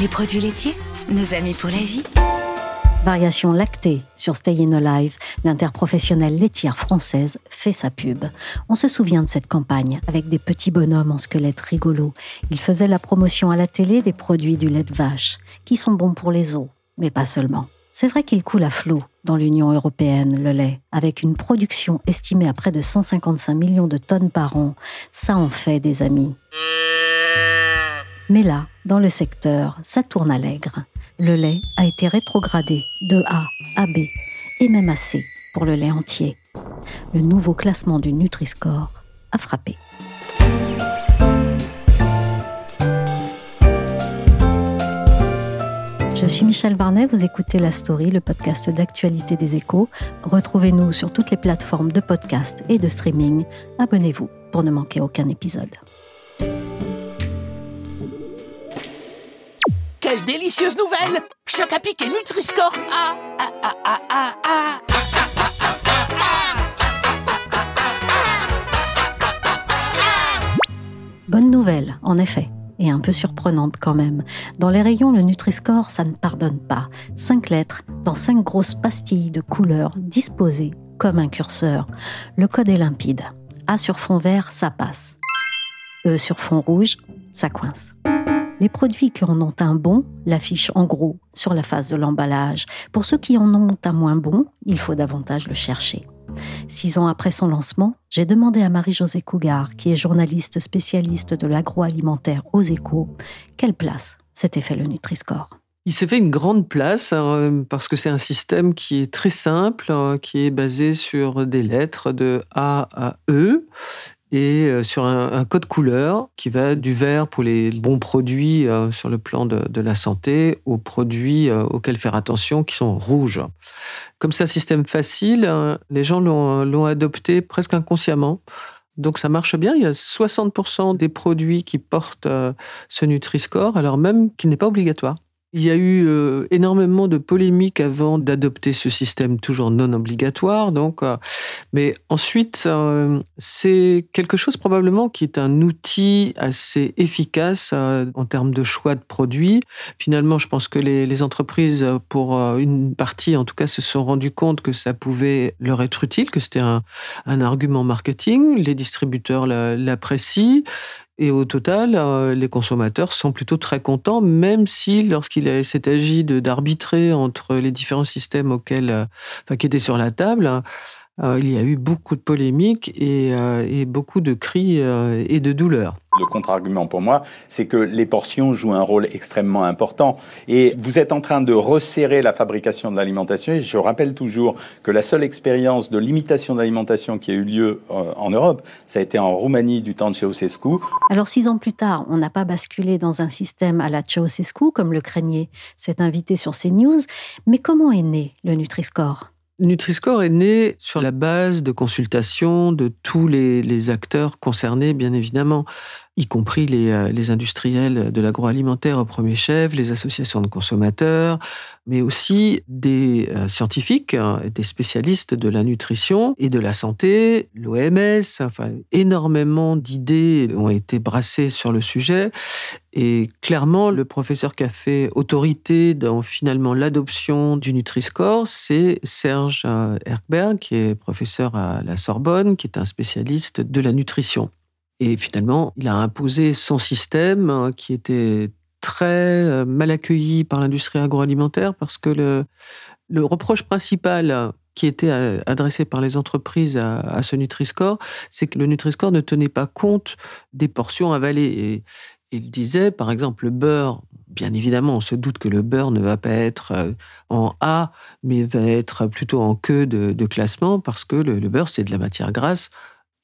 Les produits laitiers, nos amis pour la vie. Variation lactée sur Stay in Alive, l'interprofessionnelle laitière française fait sa pub. On se souvient de cette campagne avec des petits bonhommes en squelette rigolo. Il faisait la promotion à la télé des produits du lait de vache, qui sont bons pour les os, mais pas seulement. C'est vrai qu'il coule à flot dans l'Union européenne, le lait, avec une production estimée à près de 155 millions de tonnes par an. Ça en fait des amis. Mais là, dans le secteur, ça tourne allègre. Le lait a été rétrogradé de A à B et même à C pour le lait entier. Le nouveau classement du Nutri-Score a frappé. Je suis Michel Varnet, vous écoutez La Story, le podcast d'actualité des échos. Retrouvez-nous sur toutes les plateformes de podcast et de streaming. Abonnez-vous pour ne manquer aucun épisode. Quelle délicieuse nouvelle Choc à pic et Nutri-Score. Bonne nouvelle, en effet, et un peu surprenante quand même. Dans les rayons, le Nutri-Score, ça ne pardonne pas. Cinq lettres dans cinq grosses pastilles de couleurs disposées comme un curseur. Le code est limpide. A sur fond vert, ça passe. E sur fond rouge, ça coince. Les produits qui en ont un bon l'affichent en gros sur la face de l'emballage. Pour ceux qui en ont un moins bon, il faut davantage le chercher. Six ans après son lancement, j'ai demandé à Marie-Josée Cougar, qui est journaliste spécialiste de l'agroalimentaire aux échos, quelle place s'était fait le Nutri-Score. Il s'est fait une grande place hein, parce que c'est un système qui est très simple, hein, qui est basé sur des lettres de A à E et euh, sur un, code couleur qui va du vert pour les bons produits euh, sur le plan de, la santé aux produits euh, auxquels faire attention qui sont rouges. Comme c'est un système facile, les gens l'ont adopté presque inconsciemment. Donc ça marche bien. Il y a 60% des produits qui portent ce Nutri-Score, alors même qu'il n'est pas obligatoire. Il y a eu euh, énormément de polémiques avant d'adopter ce système toujours non obligatoire. Donc, euh, mais ensuite, euh, c'est quelque chose probablement qui est un outil assez efficace en termes de choix de produits. Finalement, je pense que les, entreprises, pour une partie en tout cas, se sont rendues compte que ça pouvait leur être utile, que c'était un, un argument marketing. Les distributeurs l'apprécient. Et au total, euh, les consommateurs sont plutôt très contents, même si lorsqu'il s'est agi d'arbitrer entre les différents systèmes auxquels, euh, qui étaient sur la table, euh, il y a eu beaucoup de polémiques et, et beaucoup de cris et de douleurs. Le contre-argument pour moi, c'est que les portions jouent un rôle extrêmement important. Et vous êtes en train de resserrer la fabrication de l'alimentation. Et je rappelle toujours que la seule expérience de limitation de l'alimentation qui a eu lieu euh, en Europe, ça a été en Roumanie du temps de Ceausescu. Alors six ans plus tard, on n'a pas basculé dans un système à la Ceausescu, comme le craignait cet invité sur CNews. Mais comment est né le Nutri-Score? Nutri-Score est né sur la base de consultations de tous les, les acteurs concernés, bien évidemment y compris les, euh, les industriels de l'agroalimentaire au premier chef, les associations de consommateurs, mais aussi des euh, scientifiques, hein, des spécialistes de la nutrition et de la santé, l'OMS, enfin énormément d'idées ont été brassées sur le sujet. Et clairement, le professeur qui a fait autorité dans finalement l'adoption du Nutri-Score, c'est Serge euh, Erkberg, qui est professeur à la Sorbonne, qui est un spécialiste de la nutrition. Et finalement, il a imposé son système hein, qui était très euh, mal accueilli par l'industrie agroalimentaire parce que le, reproche principal qui était euh, adressé par les entreprises à, ce Nutri-Score, c'est que le Nutri-Score ne tenait pas compte des portions avalées. Il disait, par exemple, le beurre, bien évidemment, on se doute que le beurre ne va pas être euh, en A, mais va être plutôt en queue de, classement, parce que le, beurre, c'est de la matière grasse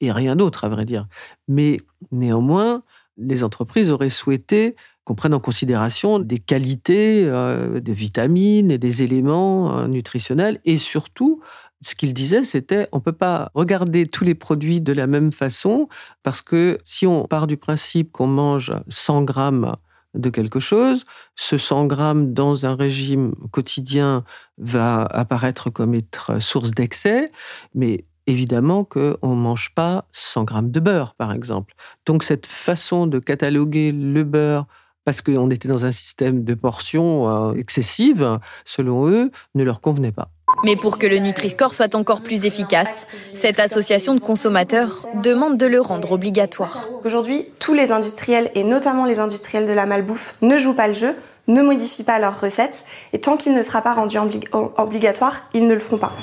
et rien d'autre, à vrai dire. Mais néanmoins, les entreprises auraient souhaité qu'on prenne en considération des qualités, euh, des vitamines et des éléments euh, nutritionnels, et surtout, ce qu'il disait, c'était on ne peut pas regarder tous les produits de la même façon, parce que si on part du principe qu'on mange 100 grammes de quelque chose, ce 100 grammes dans un régime quotidien va apparaître comme être source d'excès, mais évidemment qu'on ne mange pas 100 grammes de beurre, par exemple. Donc cette façon de cataloguer le beurre parce qu'on était dans un système de portions euh, excessives, selon eux, ne leur convenait pas. Mais pour que le Nutri-Score soit encore plus efficace, cette association de consommateurs demande de le rendre obligatoire. Aujourd'hui, tous les industriels, et notamment les industriels de la malbouffe, ne jouent pas le jeu, ne modifient pas leurs recettes, et tant qu'il ne sera pas rendu obligatoire, ils ne le feront pas.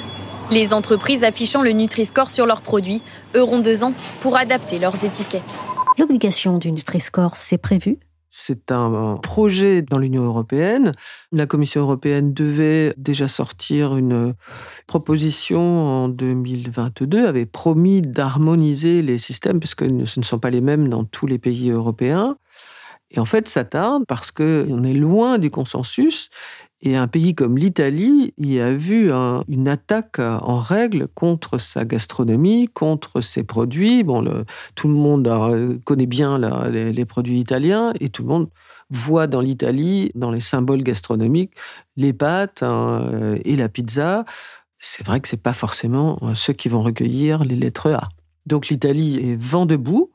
Les entreprises affichant le Nutri-Score sur leurs produits auront deux ans pour adapter leurs étiquettes. L'obligation du Nutri-Score, c'est prévu? C'est un projet dans l'Union européenne. La Commission européenne devait déjà sortir une proposition en 2022, avait promis d'harmoniser les systèmes, puisque ce ne sont pas les mêmes dans tous les pays européens. Et en fait, ça tarde parce qu'on est loin du consensus et un pays comme l'Italie y a vu une attaque en règle contre sa gastronomie, contre ses produits. Bon, tout le monde connaît bien les, produits italiens et tout le monde voit dans l'Italie, dans les symboles gastronomiques, les pâtes hein, et la pizza. C'est vrai que ce n'est pas forcément euh, ceux qui vont recueillir les lettres A. Donc l'Italie est vent debout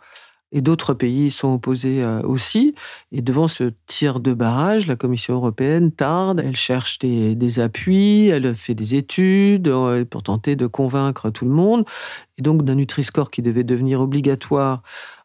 et d'autres pays sont opposés euh, aussi. Et devant ce tir de barrage, la Commission européenne tarde, elle cherche des, appuis, elle fait des études euh, pour tenter de convaincre tout le monde. Et donc d'un Nutri-Score qui devait devenir obligatoire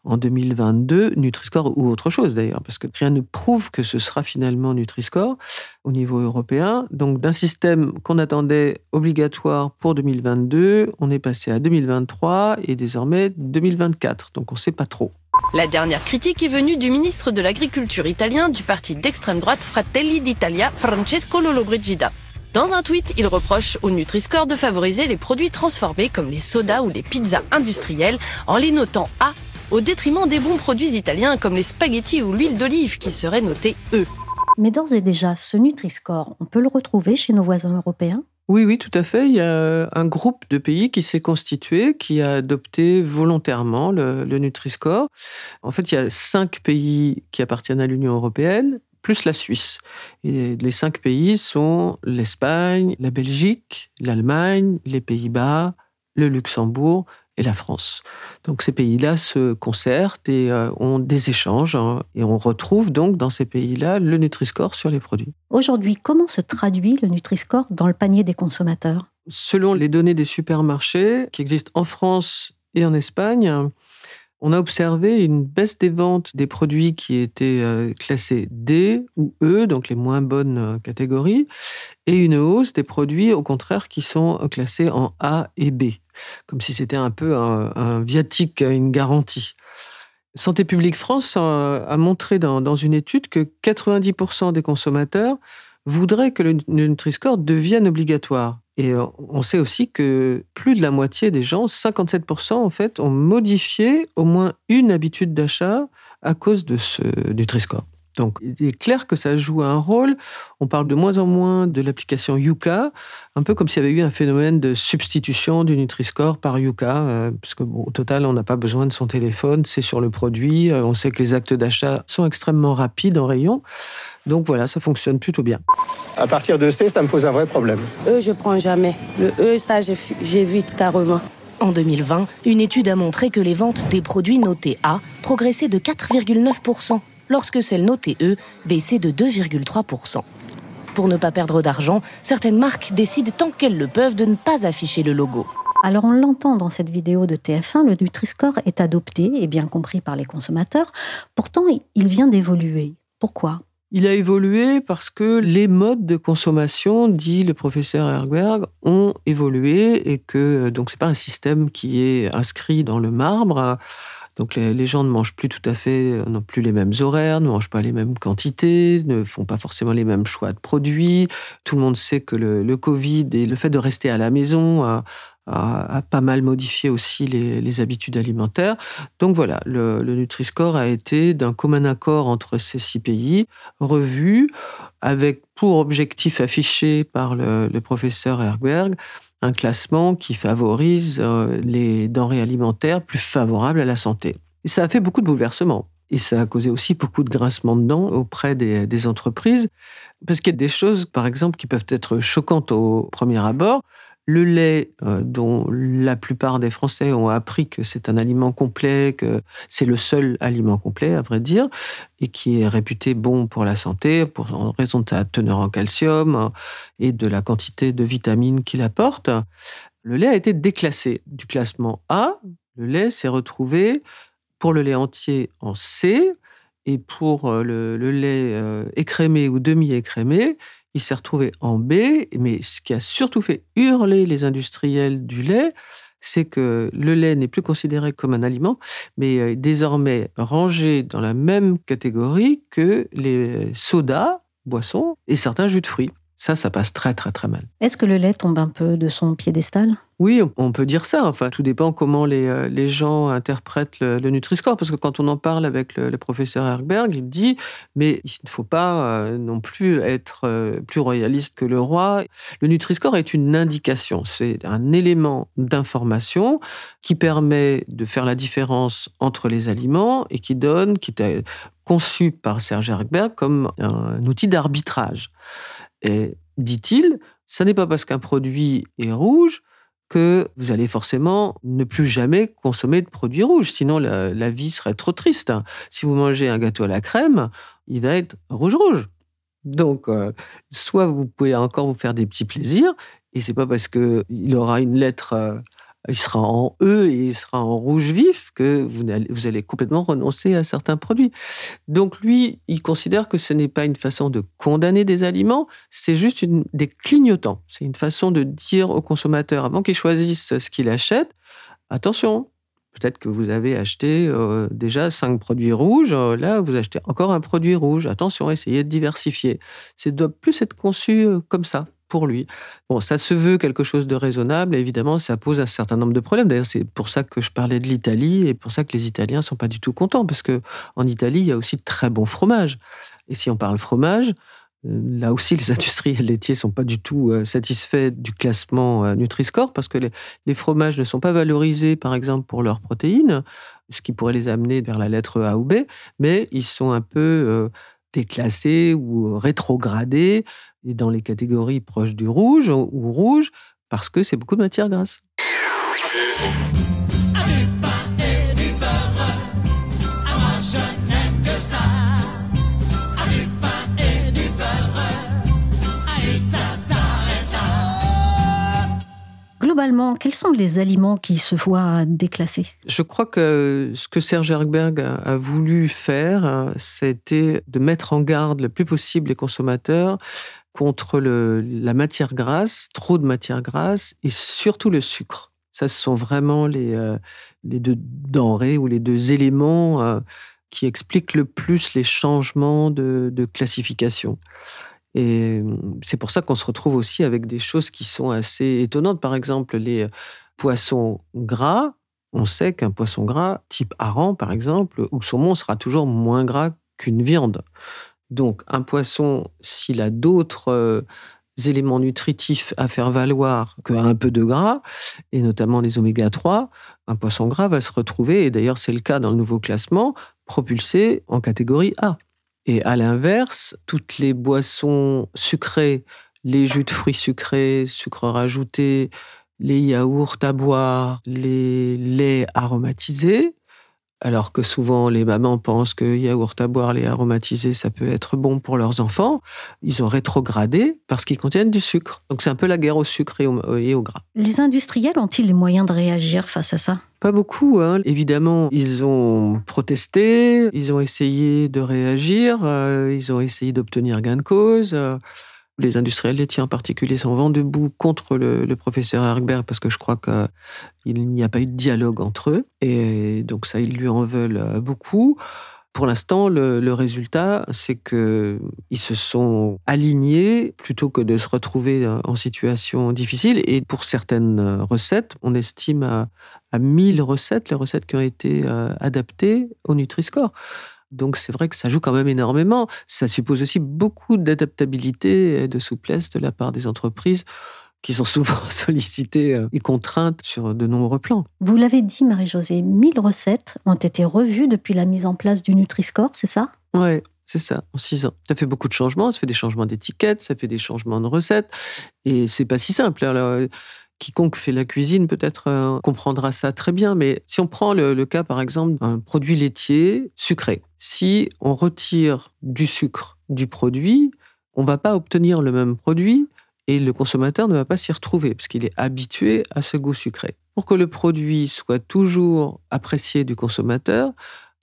en 2022, Nutri-Score ou autre chose d'ailleurs, parce que rien ne prouve que ce sera finalement Nutri-Score au niveau européen. Donc d'un système qu'on attendait obligatoire pour 2022, on est passé à 2023 et désormais 2024. Donc on ne sait pas trop. La dernière critique est venue du ministre de l'Agriculture italien du parti d'extrême droite Fratelli d'Italia, Francesco Lollobrigida. Dans un tweet, il reproche au Nutri-Score de favoriser les produits transformés comme les sodas ou les pizzas industrielles en les notant A au détriment des bons produits italiens comme les spaghettis ou l'huile d'olive qui seraient notés E. Mais d'ores et déjà, ce Nutri-Score, on peut le retrouver chez nos voisins européens? Oui, oui, tout à fait. Il y a un groupe de pays qui s'est constitué, qui a adopté volontairement le, le Nutri-Score. En fait, il y a cinq pays qui appartiennent à l'Union européenne, plus la Suisse. Et les cinq pays sont l'Espagne, la Belgique, l'Allemagne, les Pays-Bas, le Luxembourg et la France. Donc ces pays-là se concertent et euh, ont des échanges hein, et on retrouve donc dans ces pays-là le Nutri-Score sur les produits. Aujourd'hui, comment se traduit le Nutri-Score dans le panier des consommateurs? Selon les données des supermarchés qui existent en France et en Espagne, on a observé une baisse des ventes des produits qui étaient euh, classés D ou E, donc les moins bonnes euh, catégories, et une hausse des produits, au contraire, qui sont classés en A et B, comme si c'était un peu un, viatique, une garantie. Santé publique France a, montré dans, une étude que 90% des consommateurs voudraient que le Nutri-Score devienne obligatoire. Et on sait aussi que plus de la moitié des gens, 57% en fait, ont modifié au moins une habitude d'achat à cause de ce Nutri-Score. Donc, il est clair que ça joue un rôle. On parle de moins en moins de l'application Yuka, un peu comme s'il y avait eu un phénomène de substitution du Nutri-Score par Yuka, euh, qu'au au total, on n'a pas besoin de son téléphone, c'est sur le produit. Euh, on sait que les actes d'achat sont extrêmement rapides en rayon. Donc voilà, ça fonctionne plutôt bien. À partir de C, ça me pose un vrai problème. E, je prends jamais. Le E, ça, j'évite carrément. En 2020, une étude a montré que les ventes des produits notés A progressaient de 4,9%, lorsque celles notées E baissaient de 2,3%. Pour ne pas perdre d'argent, certaines marques décident tant qu'elles le peuvent de ne pas afficher le logo. Alors on l'entend dans cette vidéo de TF1, le Nutri-Score est adopté et bien compris par les consommateurs. Pourtant, il vient d'évoluer. Pourquoi? Il a évolué parce que les modes de consommation, dit le professeur Herberg, ont évolué et que donc c'est pas un système qui est inscrit dans le marbre. Donc les, gens ne mangent plus tout à fait, n'ont plus les mêmes horaires, ne mangent pas les mêmes quantités, ne font pas forcément les mêmes choix de produits. Tout le monde sait que le, Covid et le fait de rester à la maison a, pas mal modifié aussi les, habitudes alimentaires. Donc voilà, le, Nutri-Score a été d'un commun accord entre ces six pays, revu avec pour objectif affiché par le, professeur Herberg un classement qui favorise euh, les denrées alimentaires plus favorables à la santé. Et ça a fait beaucoup de bouleversements. Et ça a causé aussi beaucoup de grincements de dents auprès des, entreprises. Parce qu'il y a des choses, par exemple, qui peuvent être choquantes au premier abord. Le lait, euh, dont la plupart des Français ont appris que c'est un aliment complet, que c'est le seul aliment complet, à vrai dire, et qui est réputé bon pour la santé, pour, en raison de sa teneur en calcium euh, et de la quantité de vitamines qu'il apporte. Le lait a été déclassé du classement A. Le lait s'est retrouvé pour le lait entier en C et pour euh, le, le lait écrémé ou demi-écrémé, il s'est retrouvé en B, mais ce qui a surtout fait hurler les industriels du lait, c'est que le lait n'est plus considéré comme un aliment, mais est désormais rangé dans la même catégorie que les sodas, boissons et certains jus de fruits. Ça, ça passe très très très mal. Est-ce que le lait tombe un peu de son piédestal? Oui, on peut dire ça. Enfin, tout dépend comment les, euh, gens interprètent le, Nutri-Score. Parce que quand on en parle avec le, professeur Herberg, il dit mais il ne faut pas euh, non plus être euh, plus royaliste que le roi. Le Nutri-Score est une indication. C'est un élément d'information qui permet de faire la différence entre les aliments et qui donne, qui est conçu par Serge Herberg comme un outil d'arbitrage. Et dit-il, ce n'est pas parce qu'un produit est rouge que vous allez forcément ne plus jamais consommer de produits rouges. Sinon, la, vie serait trop triste. Si vous mangez un gâteau à la crème, il va être rouge-rouge. Donc, euh, soit vous pouvez encore vous faire des petits plaisirs, et c'est pas parce qu'il aura une lettre euh, il sera en E et il sera en rouge vif que vous allez, complètement renoncer à certains produits. Donc lui, il considère que ce n'est pas une façon de condamner des aliments, c'est juste des clignotants. C'est une façon de dire au consommateur, avant qu'il choisisse ce qu'il achète, attention, Peut-être que vous avez acheté euh, déjà cinq produits rouges. Euh, là, vous achetez encore un produit rouge. Attention, essayez de diversifier. Ça doit plus être conçu euh, comme ça pour lui. Bon, ça se veut quelque chose de raisonnable, évidemment, ça pose un certain nombre de problèmes. D'ailleurs, c'est pour ça que je parlais de l'Italie et pour ça que les Italiens sont pas du tout contents, parce que en Italie, il y a aussi de très bons fromages. Et si on parle fromage, euh, là aussi, les industriels laitiers sont pas du tout euh, satisfaits du classement euh, Nutri-Score parce que les, fromages ne sont pas valorisés, par exemple, pour leurs protéines, ce qui pourrait les amener vers la lettre A ou B, mais ils sont un peu déclassés ou rétrogradés et dans les catégories proches du rouge ou rouge parce que c'est beaucoup de matière grasse. Globalement, quels sont les aliments qui se voient déclassés? Je crois que ce que Serge Herberg a voulu faire, c'était de mettre en garde le plus possible les consommateurs contre la matière grasse, trop de matière grasse et surtout le sucre. Ça, ce sont vraiment les, euh, deux denrées ou les deux éléments euh, qui expliquent le plus les changements de, de classification. Et c'est pour ça qu'on se retrouve aussi avec des choses qui sont assez étonnantes. Par exemple, les poissons gras. On sait qu'un poisson gras, type hareng par exemple, ou saumon, sera toujours moins gras qu'une viande. Donc un poisson, s'il a d'autres euh, éléments nutritifs à faire valoir qu'un peu de gras, et notamment les oméga 3, un poisson gras va se retrouver, et d'ailleurs c'est le cas dans le nouveau classement, propulsé en catégorie A. Et à l'inverse, toutes les boissons sucrées, les jus de fruits sucrés, sucre rajouté, les yaourts à boire, les laits aromatisés, alors que souvent les mamans pensent que yaourt à boire, les aromatisés, ça peut être bon pour leurs enfants, ils ont rétrogradé parce qu'ils contiennent du sucre. Donc c'est un peu la guerre au sucre et au, gras. Les industriels ont-ils les moyens de réagir face à ça? Pas beaucoup. Hein. Évidemment, ils ont protesté, ils ont essayé de réagir, euh, ils ont essayé d'obtenir gain de cause. Les industriels laitiers en particulier sont vent debout contre le, professeur Herbert parce que je crois qu'il n'y a pas eu de dialogue entre eux. Et donc ça, ils lui en veulent beaucoup. Pour l'instant, le, résultat, c'est qu'ils se sont alignés plutôt que de se retrouver en situation difficile. Et pour certaines recettes, on estime à, à 1000 recettes les recettes qui ont été euh, adaptées au Nutri-Score. Donc c'est vrai que ça joue quand même énormément. Ça suppose aussi beaucoup d'adaptabilité et de souplesse de la part des entreprises qui sont souvent sollicitées euh, et contraintes sur de nombreux plans. Vous l'avez dit, Marie-Josée, 1000 recettes ont été revues depuis la mise en place du Nutri-Score, c'est ça? Oui, c'est ça, en six ans. Ça fait beaucoup de changements, ça fait des changements d'étiquettes, ça fait des changements de recettes, et c'est pas si simple. Alors, quiconque fait la cuisine peut-être euh, comprendra ça très bien, mais si on prend le, cas par exemple d'un produit laitier sucré, si on retire du sucre du produit, on va pas obtenir le même produit et le consommateur ne va pas s'y retrouver parce qu'il est habitué à ce goût sucré. Pour que le produit soit toujours apprécié du consommateur,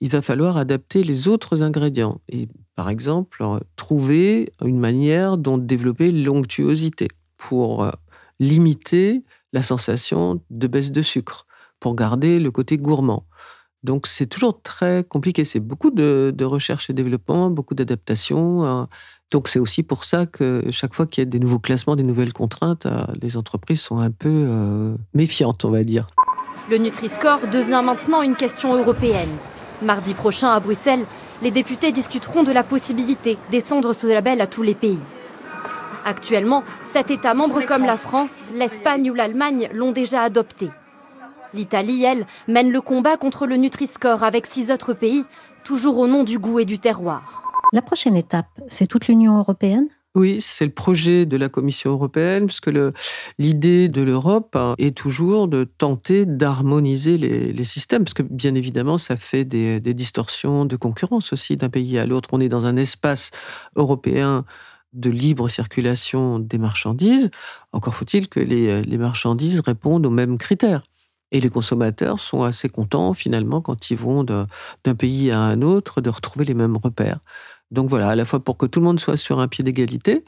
il va falloir adapter les autres ingrédients et par exemple trouver une manière dont développer l'onctuosité pour euh, limiter la sensation de baisse de sucre, pour garder le côté gourmand. Donc c'est toujours très compliqué, c'est beaucoup de, recherche et développement, beaucoup d'adaptation. Hein. Donc c'est aussi pour ça que chaque fois qu'il y a des nouveaux classements, des nouvelles contraintes, euh, les entreprises sont un peu euh, méfiantes, on va dire. Le Nutri-Score devient maintenant une question européenne. Mardi prochain à Bruxelles, les députés discuteront de la possibilité d'étendre ce label à tous les pays. Actuellement, sept États membres comme la France, l'Espagne ou l'Allemagne l'ont déjà adopté. L'Italie, elle, mène le combat contre le Nutri-Score avec six autres pays, toujours au nom du goût et du terroir. La prochaine étape, c'est toute l'Union européenne? Oui, c'est le projet de la Commission européenne, puisque l'idée de l'Europe hein, est toujours de tenter d'harmoniser les, systèmes, parce que bien évidemment, ça fait des distorsions de concurrence aussi d'un pays à l'autre. On est dans un espace européen de libre circulation des marchandises, encore faut-il que les, marchandises répondent aux mêmes critères. Et les consommateurs sont assez contents finalement quand ils vont d'un pays à un autre de retrouver les mêmes repères. Donc voilà, à la fois pour que tout le monde soit sur un pied d'égalité,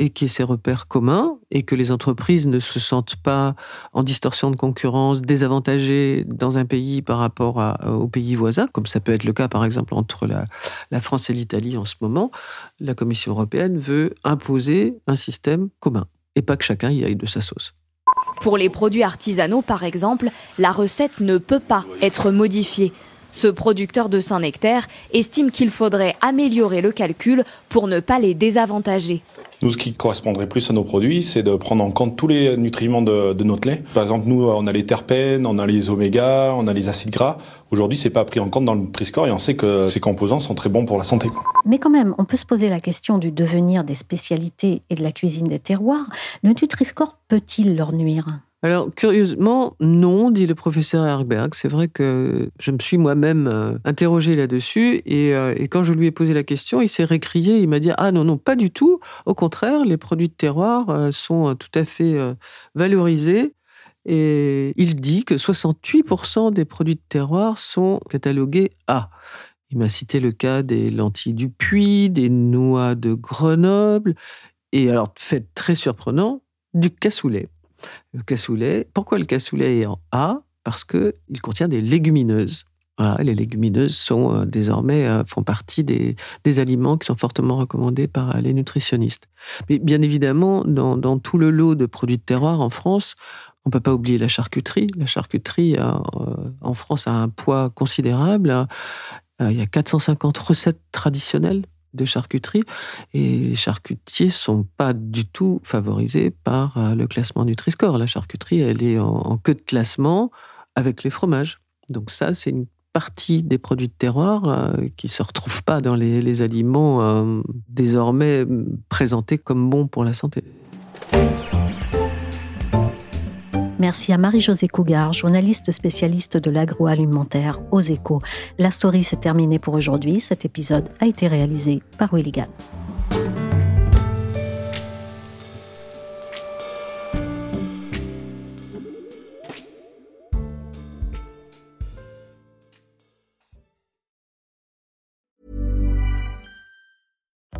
et qu'il y ait ces repères communs et que les entreprises ne se sentent pas en distorsion de concurrence, désavantagées dans un pays par rapport aux pays voisins, comme ça peut être le cas par exemple entre la, la France et l'Italie en ce moment, la Commission européenne veut imposer un système commun et pas que chacun y aille de sa sauce. Pour les produits artisanaux, par exemple, la recette ne peut pas être modifiée. Ce producteur de Saint-Nectaire estime qu'il faudrait améliorer le calcul pour ne pas les désavantager. Nous, ce qui correspondrait plus à nos produits, c'est de prendre en compte tous les nutriments de, notre lait. Par exemple, nous, on a les terpènes, on a les oméga, on a les acides gras. Aujourd'hui, c'est pas pris en compte dans le Nutri-Score et on sait que ces composants sont très bons pour la santé. Mais quand même, on peut se poser la question du devenir des spécialités et de la cuisine des terroirs. Le Nutri-Score peut-il leur nuire? Alors, curieusement, non, dit le professeur Herberg. C'est vrai que je me suis moi-même euh, interrogé là-dessus euh, et, quand je lui ai posé la question, il s'est récrié. Il m'a dit Ah non, non, pas du tout. Au contraire, les produits de terroir euh, sont tout à fait valorisés. Et il dit que 68% des produits de terroir sont catalogués A. Il m'a cité le cas des lentilles du Puy, des noix de Grenoble, et alors, fait très surprenant, du cassoulet le cassoulet. Pourquoi le cassoulet est en A? Parce qu'il contient des légumineuses. les légumineuses sont euh, désormais euh, font partie des, aliments qui sont fortement recommandés par euh, les nutritionnistes. Mais bien évidemment, dans, tout le lot de produits de terroir en France, on ne peut pas oublier la charcuterie. La charcuterie en France a un poids considérable. Il y a 450 recettes traditionnelles de charcuterie. Et les charcutiers sont pas du tout favorisés par euh, le classement Nutri-Score. La charcuterie, elle est en, queue de classement avec les fromages. Donc ça, c'est une partie des produits de terroir euh, qui ne se retrouvent pas dans les, aliments euh, désormais présentés comme bons pour la santé. Merci à Marie-Josée Cougar, journaliste spécialiste de l'agroalimentaire aux échos. La story s'est terminée pour aujourd'hui. Cet épisode a été réalisé par Willigan.